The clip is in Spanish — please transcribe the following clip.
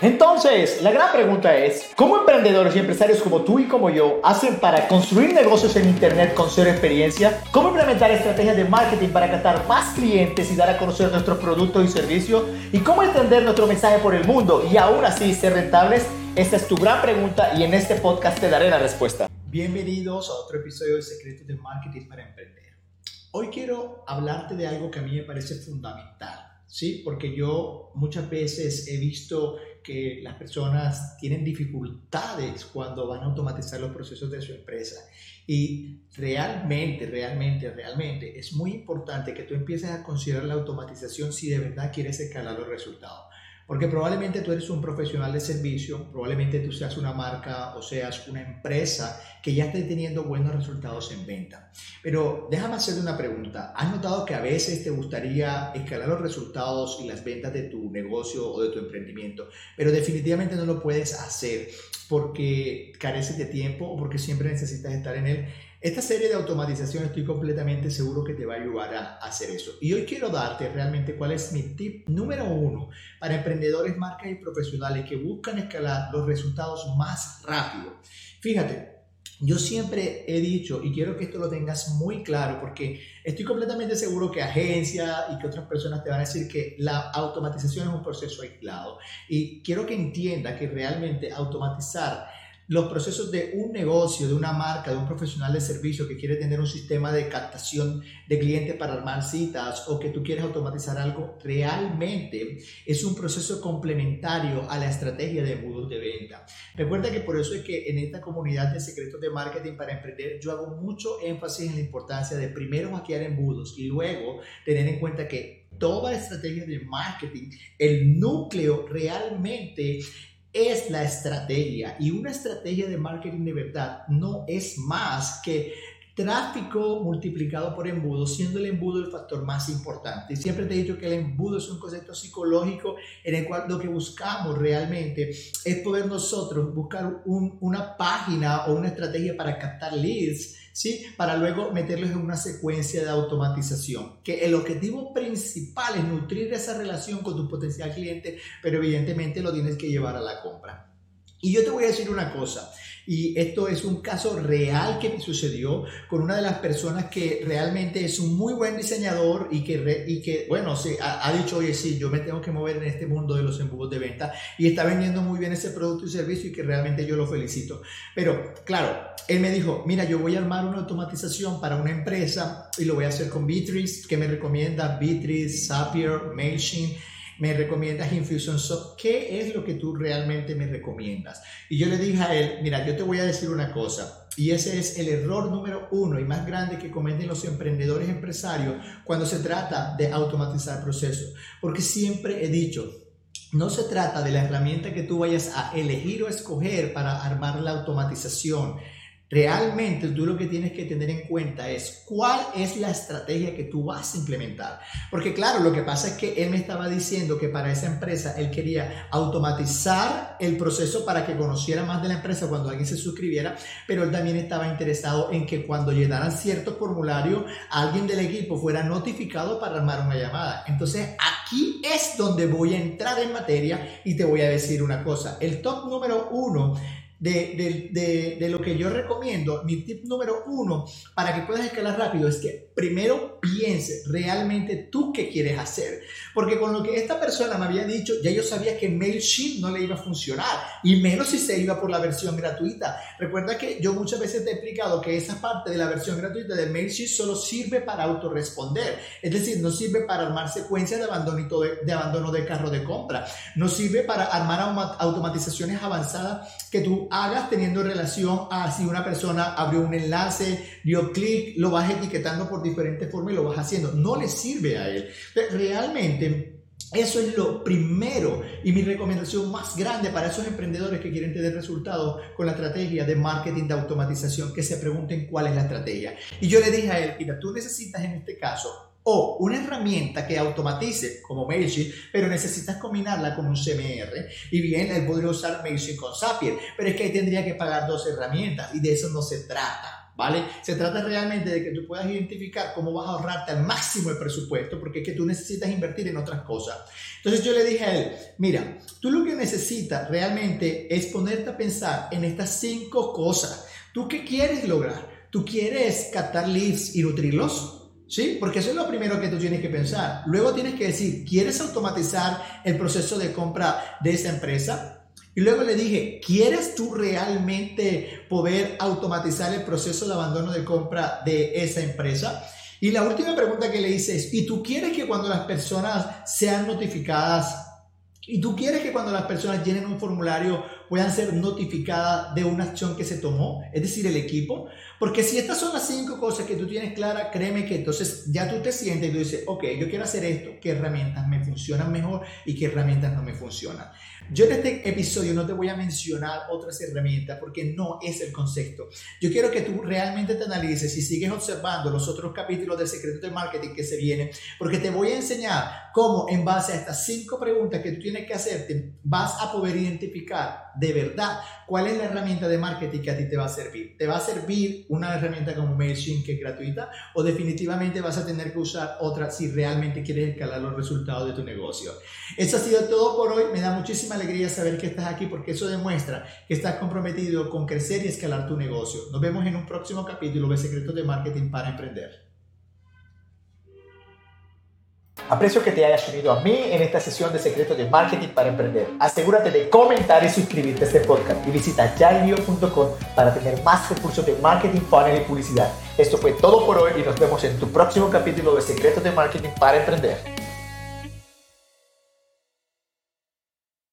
Entonces, la gran pregunta es, ¿cómo emprendedores y empresarios como tú y como yo hacen para construir negocios en Internet con cero experiencia? ¿Cómo implementar estrategias de marketing para captar más clientes y dar a conocer nuestros productos y servicios? ¿Y cómo extender nuestro mensaje por el mundo y aún así ser rentables? Esta es tu gran pregunta y en este podcast te daré la respuesta. Bienvenidos a otro episodio de Secretos del Marketing para Emprender. Hoy quiero hablarte de algo que a mí me parece fundamental, ¿sí? Porque yo muchas veces he visto que las personas tienen dificultades cuando van a automatizar los procesos de su empresa. Y realmente, realmente, realmente es muy importante que tú empieces a considerar la automatización si de verdad quieres escalar los resultados. Porque probablemente tú eres un profesional de servicio, probablemente tú seas una marca o seas una empresa que ya esté teniendo buenos resultados en venta. Pero déjame hacerte una pregunta. ¿Has notado que a veces te gustaría escalar los resultados y las ventas de tu negocio o de tu emprendimiento, pero definitivamente no lo puedes hacer porque careces de tiempo o porque siempre necesitas estar en él? Esta serie de automatización estoy completamente seguro que te va a ayudar a hacer eso. Y hoy quiero darte realmente cuál es mi tip número uno para emprendedores, marcas y profesionales que buscan escalar los resultados más rápido. Fíjate, yo siempre he dicho, y quiero que esto lo tengas muy claro, porque estoy completamente seguro que agencias y que otras personas te van a decir que la automatización es un proceso aislado. Y quiero que entienda que realmente automatizar los procesos de un negocio, de una marca, de un profesional de servicio que quiere tener un sistema de captación de clientes para armar citas o que tú quieres automatizar algo, realmente es un proceso complementario a la estrategia de embudos de venta. Recuerda que por eso es que en esta comunidad de secretos de marketing para emprender yo hago mucho énfasis en la importancia de primero hackear embudos y luego tener en cuenta que toda estrategia de marketing, el núcleo realmente es la estrategia y una estrategia de marketing de verdad no es más que tráfico multiplicado por embudo, siendo el embudo el factor más importante. Siempre te he dicho que el embudo es un concepto psicológico en el cual lo que buscamos realmente es poder nosotros buscar una página o una estrategia para captar leads ¿sí? Para luego meterlos en una secuencia de automatización. Que el objetivo principal es nutrir esa relación con tu potencial cliente, pero evidentemente lo tienes que llevar a la compra. Y yo te voy a decir una cosa, y esto es un caso real que me sucedió con una de las personas que realmente es un muy buen diseñador y que, y que bueno, se, ha, dicho, oye, sí, yo me tengo que mover en este mundo de los embudos de venta y está vendiendo muy bien ese producto y servicio y que realmente yo lo felicito. Pero claro, él me dijo, mira, yo voy a armar una automatización para una empresa y lo voy a hacer con Bittrex, que me recomienda Bittrex, Zapier, MailChimp me recomiendas Infusionsoft, ¿qué es lo que tú realmente me recomiendas? Y yo le dije a él, mira, yo te voy a decir una cosa, y ese es el error número uno y más grande que cometen los emprendedores empresarios cuando se trata de automatizar procesos, porque siempre he dicho, no se trata de la herramienta que tú vayas a elegir o escoger para armar la automatización Realmente tú lo que tienes que tener en cuenta es cuál es la estrategia que tú vas a implementar. Porque claro, lo que pasa es que él me estaba diciendo que para esa empresa él quería automatizar el proceso para que conociera más de la empresa cuando alguien se suscribiera, pero él también estaba interesado en que cuando llenaran cierto formulario, alguien del equipo fuera notificado para armar una llamada. Entonces aquí es donde voy a entrar en materia y te voy a decir una cosa. El top número uno de, de, de, lo que yo recomiendo, mi tip número uno para que puedas escalar rápido es que primero piense realmente tú qué quieres hacer. Porque con lo que esta persona me había dicho, ya yo sabía que MailChimp no le iba a funcionar y menos si se iba por la versión gratuita. Recuerda que yo muchas veces te he explicado que esa parte de la versión gratuita de MailChimp solo sirve para autorresponder. Es decir, no sirve para armar secuencias de abandono, de, de abandono de carro de compra. No sirve para armar automatizaciones avanzadas que tú hagas teniendo relación a si una persona abrió un enlace, dio clic, lo vas etiquetando por diferentes formas y lo vas haciendo. No le sirve a él. Realmente... Eso es lo primero y mi recomendación más grande para esos emprendedores que quieren tener resultados con la estrategia de marketing de automatización, que se pregunten cuál es la estrategia. Y yo le dije a él, mira, tú necesitas en este caso o una herramienta que automatice como MailChimp, pero necesitas combinarla con un CMR. Y bien, él podría usar MailChimp con Zapier, pero es que ahí tendría que pagar dos herramientas y de eso no se trata. ¿vale? Se trata realmente de que tú puedas identificar cómo vas a ahorrarte al máximo el presupuesto, porque es que tú necesitas invertir en otras cosas. Entonces yo le dije a él, mira, tú lo que necesitas realmente es ponerte a pensar en estas cinco cosas. ¿Tú qué quieres lograr? ¿Tú quieres captar leads y nutrirlos? ¿Sí? Porque eso es lo primero que tú tienes que pensar. Luego tienes que decir, ¿quieres automatizar el proceso de compra de esa empresa? Y luego le dije, ¿quieres tú realmente poder automatizar el proceso de abandono de compra de esa empresa? Y la última pregunta que le hice es, ¿y tú quieres que cuando las personas sean notificadas y tú quieres que cuando las personas llenen un formulario puedan ser notificadas de una acción que se tomó, es decir, el equipo. Porque si estas son las cinco cosas que tú tienes claras, créeme que entonces ya tú te sientes y tú dices, ok, yo quiero hacer esto, ¿qué herramientas me funcionan mejor y qué herramientas no me funcionan? Yo en este episodio no te voy a mencionar otras herramientas porque no es el concepto. Yo quiero que tú realmente te analices y sigues observando los otros capítulos del secreto del marketing que se vienen, porque te voy a enseñar cómo en base a estas cinco preguntas que tú tienes que hacerte, vas a poder identificar de verdad cuál es la herramienta de marketing que a ti te va a servir. ¿Te va a servir una herramienta como MailChimp que es gratuita o definitivamente vas a tener que usar otra si realmente quieres escalar los resultados de tu negocio? Eso ha sido todo por hoy. Me da muchísima alegría saber que estás aquí porque eso demuestra que estás comprometido con crecer y escalar tu negocio. Nos vemos en un próximo capítulo de Secretos de Marketing para Emprender. Aprecio que te hayas unido a mí en esta sesión de Secretos de Marketing para Emprender. Asegúrate de comentar y suscribirte a este podcast y visita yaribio.com para tener más recursos de marketing, funnel y publicidad. Esto fue todo por hoy y nos vemos en tu próximo capítulo de Secretos de Marketing para Emprender.